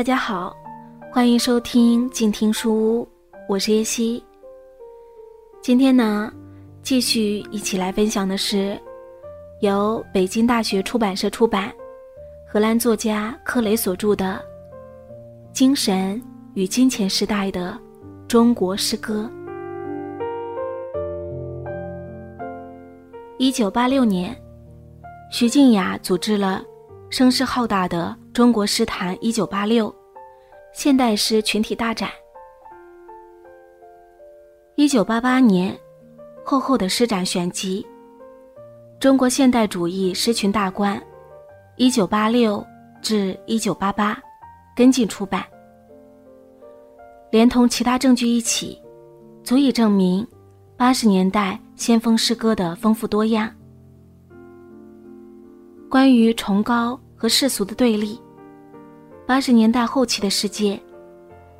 大家好，欢迎收听静听书屋，我是叶希。今天呢，继续一起来分享的是由北京大学出版社出版、荷兰作家克雷所著的《精神与金钱时代的中国诗歌》。一九八六年，徐静雅组织了。声势浩大的中国诗坛一九八六，现代诗群体大展。一九八八年，厚厚的诗展选集，《中国现代主义诗群大观》，一九八六至一九八八，跟进出版。连同其他证据一起，足以证明八十年代先锋诗歌的丰富多样。关于崇高和世俗的对立，八十年代后期的世界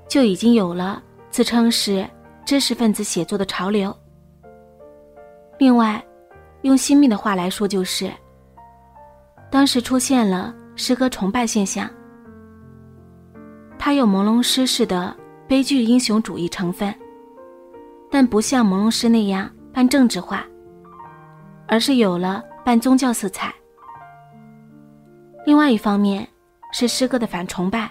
就已经有了自称是知识分子写作的潮流。另外，用新密的话来说，就是当时出现了诗歌崇拜现象。它有朦胧诗式的悲剧英雄主义成分，但不像朦胧诗那样半政治化，而是有了半宗教色彩。另外一方面，是诗歌的反崇拜，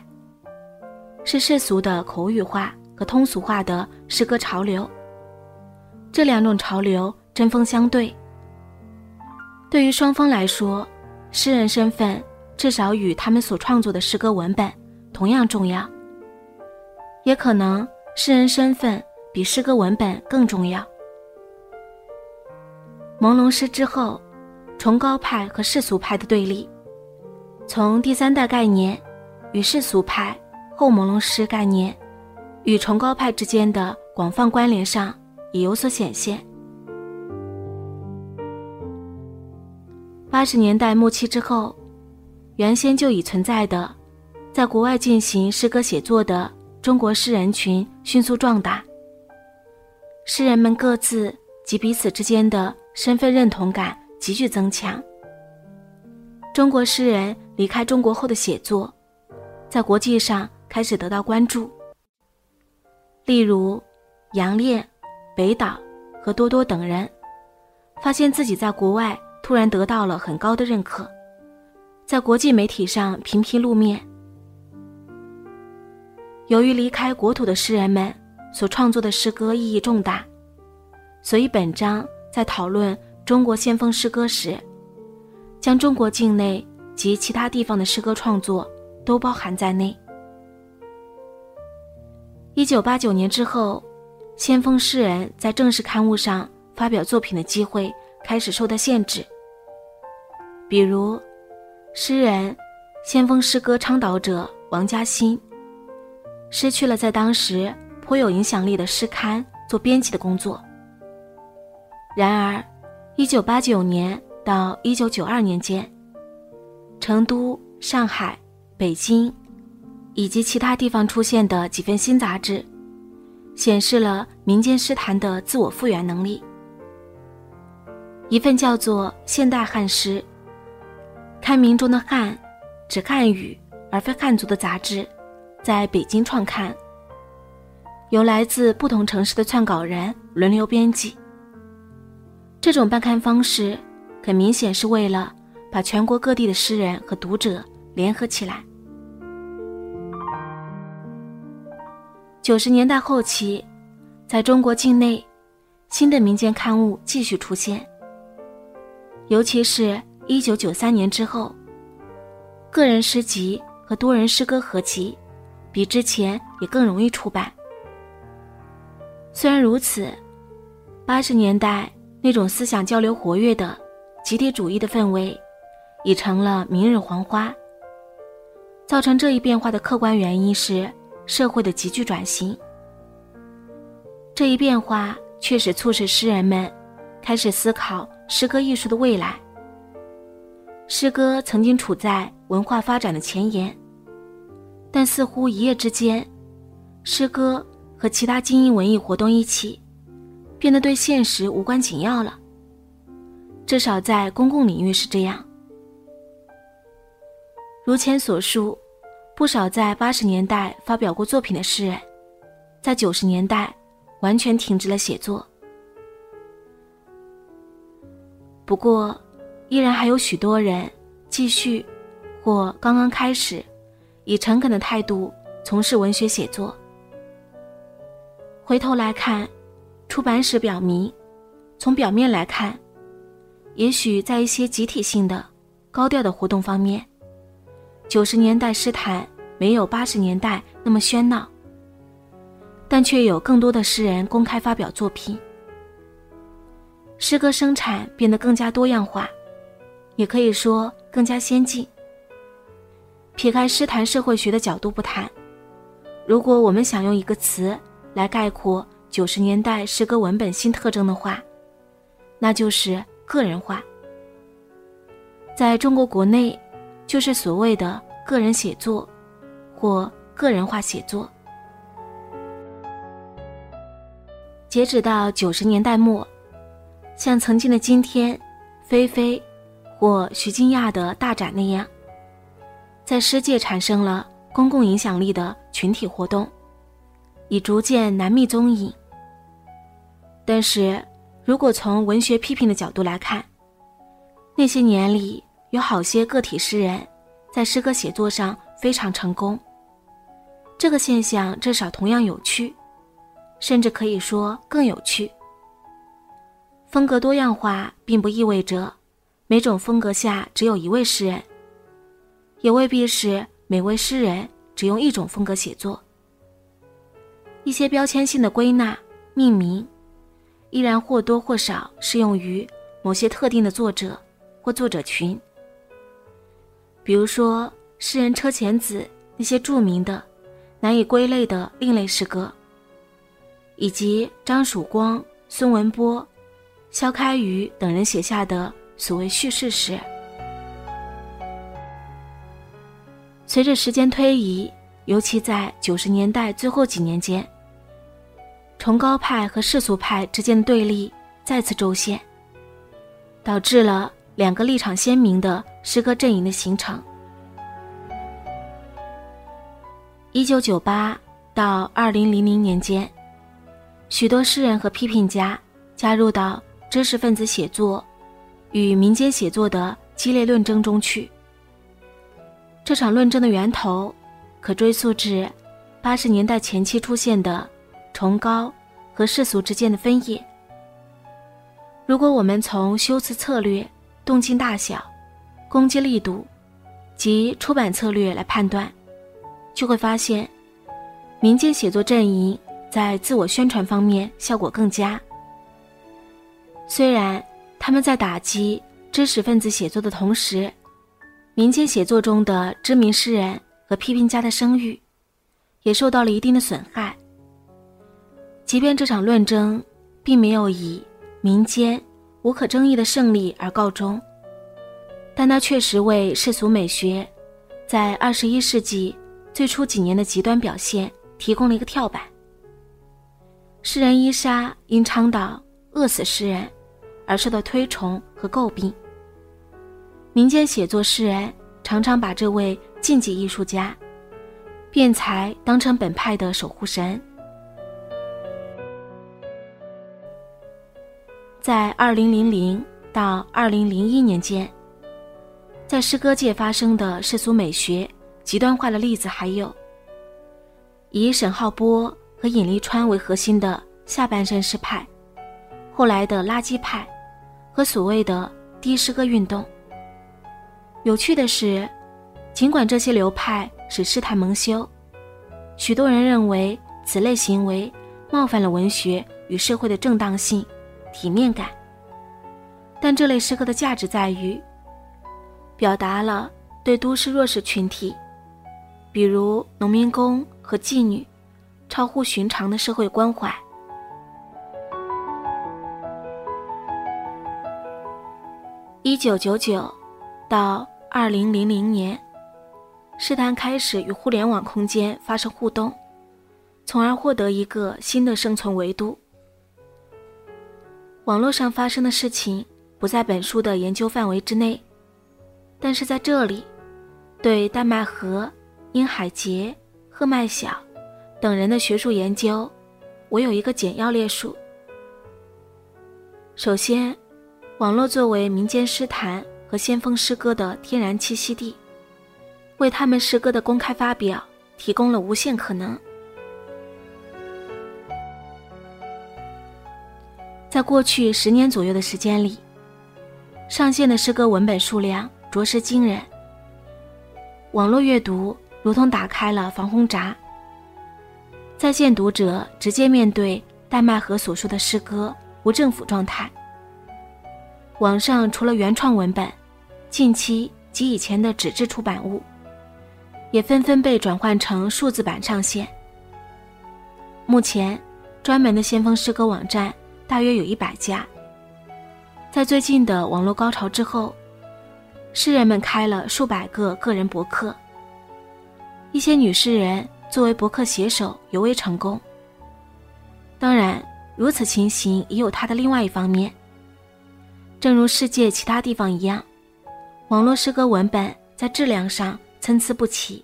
是世俗的口语化和通俗化的诗歌潮流。这两种潮流针锋相对。对于双方来说，诗人身份至少与他们所创作的诗歌文本同样重要，也可能诗人身份比诗歌文本更重要。朦胧诗之后，崇高派和世俗派的对立。从第三代概念与世俗派后朦胧诗概念与崇高派之间的广泛关联上也有所显现。八十年代末期之后，原先就已存在的，在国外进行诗歌写作的中国诗人群迅速壮大，诗人们各自及彼此之间的身份认同感急剧增强。中国诗人离开中国后的写作，在国际上开始得到关注。例如，杨炼、北岛和多多等人，发现自己在国外突然得到了很高的认可，在国际媒体上频频露面。由于离开国土的诗人们所创作的诗歌意义重大，所以本章在讨论中国先锋诗歌时。将中国境内及其他地方的诗歌创作都包含在内。一九八九年之后，先锋诗人在正式刊物上发表作品的机会开始受到限制。比如，诗人、先锋诗歌倡导者王嘉欣，失去了在当时颇有影响力的诗刊做编辑的工作。然而，一九八九年。到一九九二年间，成都、上海、北京，以及其他地方出现的几份新杂志，显示了民间诗坛的自我复原能力。一份叫做《现代汉诗》，刊名中的“汉”指汉语而非汉族的杂志，在北京创刊，由来自不同城市的撰稿人轮流编辑。这种办刊方式。很明显是为了把全国各地的诗人和读者联合起来。九十年代后期，在中国境内，新的民间刊物继续出现，尤其是一九九三年之后，个人诗集和多人诗歌合集比之前也更容易出版。虽然如此，八十年代那种思想交流活跃的。集体主义的氛围，已成了明日黄花。造成这一变化的客观原因是社会的急剧转型。这一变化确实促使诗人们开始思考诗歌艺术的未来。诗歌曾经处在文化发展的前沿，但似乎一夜之间，诗歌和其他精英文艺活动一起，变得对现实无关紧要了。至少在公共领域是这样。如前所述，不少在八十年代发表过作品的诗人，在九十年代完全停止了写作。不过，依然还有许多人继续或刚刚开始，以诚恳的态度从事文学写作。回头来看，出版史表明，从表面来看，也许在一些集体性的、高调的活动方面。九十年代诗坛没有八十年代那么喧闹，但却有更多的诗人公开发表作品，诗歌生产变得更加多样化，也可以说更加先进。撇开诗坛社会学的角度不谈，如果我们想用一个词来概括九十年代诗歌文本新特征的话，那就是个人化。在中国国内。就是所谓的个人写作，或个人化写作。截止到九十年代末，像曾经的今天、菲菲或徐静亚的大展那样，在世界产生了公共影响力的群体活动，已逐渐难觅踪影。但是，如果从文学批评的角度来看，那些年里。有好些个体诗人，在诗歌写作上非常成功。这个现象至少同样有趣，甚至可以说更有趣。风格多样化并不意味着每种风格下只有一位诗人，也未必是每位诗人只用一种风格写作。一些标签性的归纳、命名，依然或多或少适用于某些特定的作者或作者群。比如说，诗人车前子那些著名的、难以归类的另类诗歌，以及张曙光、孙文波、萧开瑜等人写下的所谓叙事诗。随着时间推移，尤其在九十年代最后几年间，崇高派和世俗派之间的对立再次周现，导致了。两个立场鲜明的诗歌阵营的形成。一九九八到二零零零年间，许多诗人和批评家加入到知识分子写作与民间写作的激烈论争中去。这场论争的源头可追溯至八十年代前期出现的崇高和世俗之间的分野。如果我们从修辞策略，动静大小、攻击力度及出版策略来判断，就会发现，民间写作阵营在自我宣传方面效果更佳。虽然他们在打击知识分子写作的同时，民间写作中的知名诗人和批评家的声誉也受到了一定的损害。即便这场论争并没有以民间。无可争议的胜利而告终，但它确实为世俗美学在二十一世纪最初几年的极端表现提供了一个跳板。诗人伊莎因倡导“饿死诗人”而受到推崇和诟病。民间写作诗人常常把这位禁忌艺术家辩才当成本派的守护神。在二零零零到二零零一年间，在诗歌界发生的世俗美学极端化的例子还有：以沈浩波和尹立川为核心的下半身诗派，后来的垃圾派，和所谓的低诗歌运动。有趣的是，尽管这些流派使诗坛蒙羞，许多人认为此类行为冒犯了文学与社会的正当性。体面感，但这类诗歌的价值在于，表达了对都市弱势群体，比如农民工和妓女，超乎寻常的社会关怀。一九九九到二零零零年，诗坛开始与互联网空间发生互动，从而获得一个新的生存维度。网络上发生的事情不在本书的研究范围之内，但是在这里，对丹麦和、殷海杰、贺麦晓等人的学术研究，我有一个简要列述。首先，网络作为民间诗坛和先锋诗歌的天然栖息地，为他们诗歌的公开发表提供了无限可能。在过去十年左右的时间里，上线的诗歌文本数量着实惊人。网络阅读如同打开了防洪闸，在线读者直接面对戴麦和所说的诗歌无政府状态。网上除了原创文本，近期及以前的纸质出版物，也纷纷被转换成数字版上线。目前，专门的先锋诗歌网站。大约有一百家。在最近的网络高潮之后，诗人们开了数百个个人博客。一些女诗人作为博客写手尤为成功。当然，如此情形也有它的另外一方面。正如世界其他地方一样，网络诗歌文本在质量上参差不齐，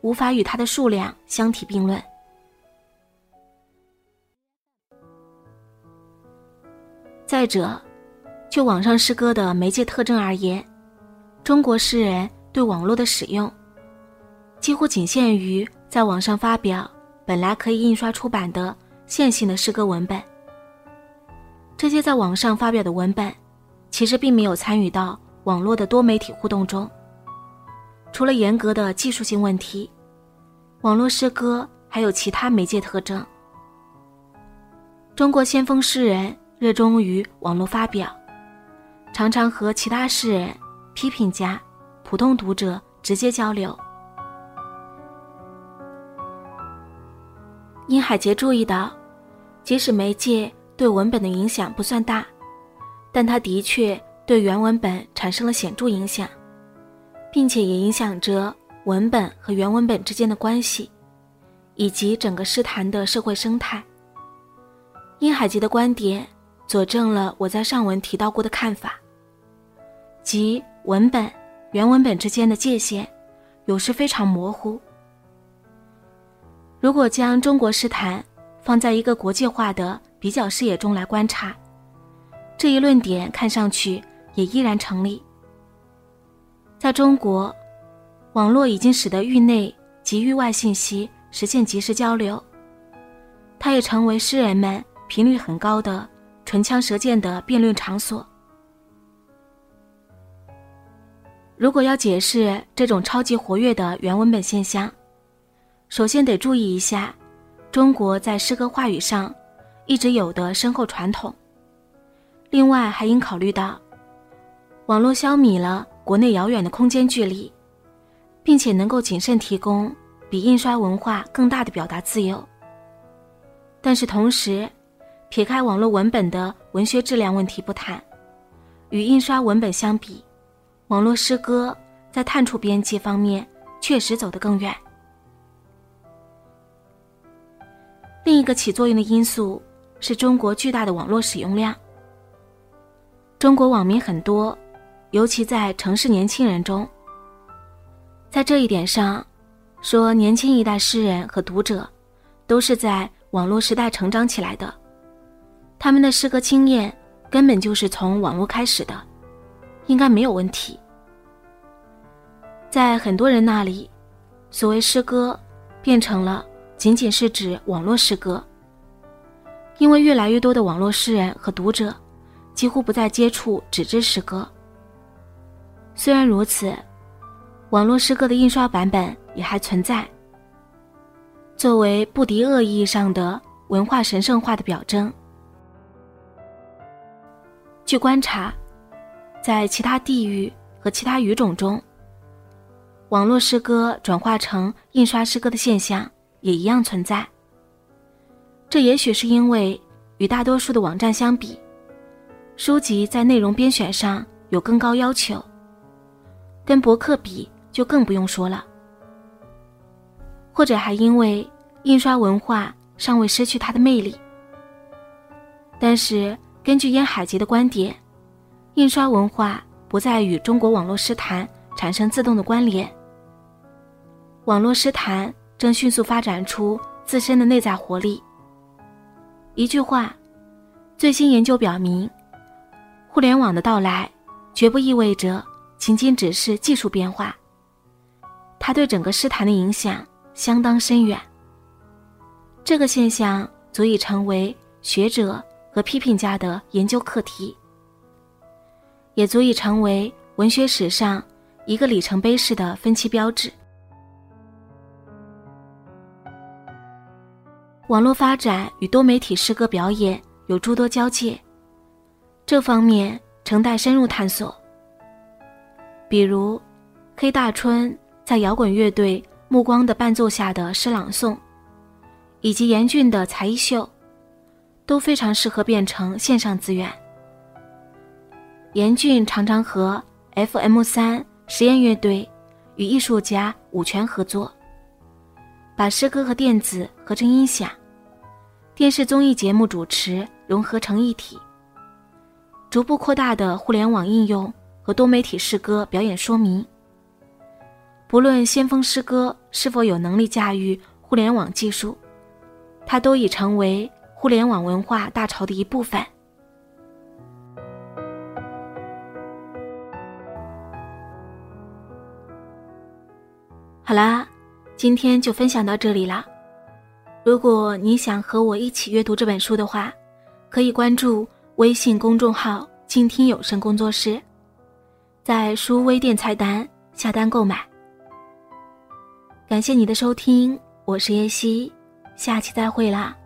无法与它的数量相提并论。再者，就网上诗歌的媒介特征而言，中国诗人对网络的使用，几乎仅限于在网上发表本来可以印刷出版的线性的诗歌文本。这些在网上发表的文本，其实并没有参与到网络的多媒体互动中。除了严格的技术性问题，网络诗歌还有其他媒介特征。中国先锋诗人。热衷于网络发表，常常和其他诗人、批评家、普通读者直接交流。殷海杰注意到，即使媒介对文本的影响不算大，但它的确对原文本产生了显著影响，并且也影响着文本和原文本之间的关系，以及整个诗坛的社会生态。殷海杰的观点。佐证了我在上文提到过的看法，即文本、原文本之间的界限有时非常模糊。如果将中国诗坛放在一个国际化的比较视野中来观察，这一论点看上去也依然成立。在中国，网络已经使得域内及域外信息实现及时交流，它也成为诗人们频率很高的。唇枪舌剑的辩论场所。如果要解释这种超级活跃的原文本现象，首先得注意一下中国在诗歌话语上一直有的深厚传统。另外，还应考虑到网络消弭了国内遥远的空间距离，并且能够谨慎提供比印刷文化更大的表达自由。但是同时，撇开网络文本的文学质量问题不谈，与印刷文本相比，网络诗歌在探出边界方面确实走得更远。另一个起作用的因素是中国巨大的网络使用量。中国网民很多，尤其在城市年轻人中。在这一点上，说年轻一代诗人和读者都是在网络时代成长起来的。他们的诗歌经验根本就是从网络开始的，应该没有问题。在很多人那里，所谓诗歌变成了仅仅是指网络诗歌，因为越来越多的网络诗人和读者几乎不再接触纸质诗歌。虽然如此，网络诗歌的印刷版本也还存在，作为不敌恶意义上的文化神圣化的表征。据观察，在其他地域和其他语种中，网络诗歌转化成印刷诗歌的现象也一样存在。这也许是因为与大多数的网站相比，书籍在内容编选上有更高要求，跟博客比就更不用说了。或者还因为印刷文化尚未失去它的魅力，但是。根据燕海杰的观点，印刷文化不再与中国网络诗坛产生自动的关联。网络诗坛正迅速发展出自身的内在活力。一句话，最新研究表明，互联网的到来绝不意味着仅仅只是技术变化，它对整个诗坛的影响相当深远。这个现象足以成为学者和批评家的研究课题，也足以成为文学史上一个里程碑式的分期标志。网络发展与多媒体诗歌表演有诸多交界，这方面承待深入探索。比如，黑大春在摇滚乐队目光的伴奏下的诗朗诵，以及严峻的才艺秀，都非常适合变成线上资源。严峻常常和 FM 三实验乐队与艺术家五泉合作。把诗歌和电子合成音响，电视综艺节目主持融合成一体，逐步扩大的互联网应用和多媒体诗歌表演说明。不论先锋诗歌是否有能力驾驭互联网技术，它都已成为互联网文化大潮的一部分。好啦。今天就分享到这里啦。如果你想和我一起阅读这本书的话，可以关注微信公众号“静听有声工作室”，在书微店菜单下单购买。感谢你的收听，我是叶希，下期再会啦。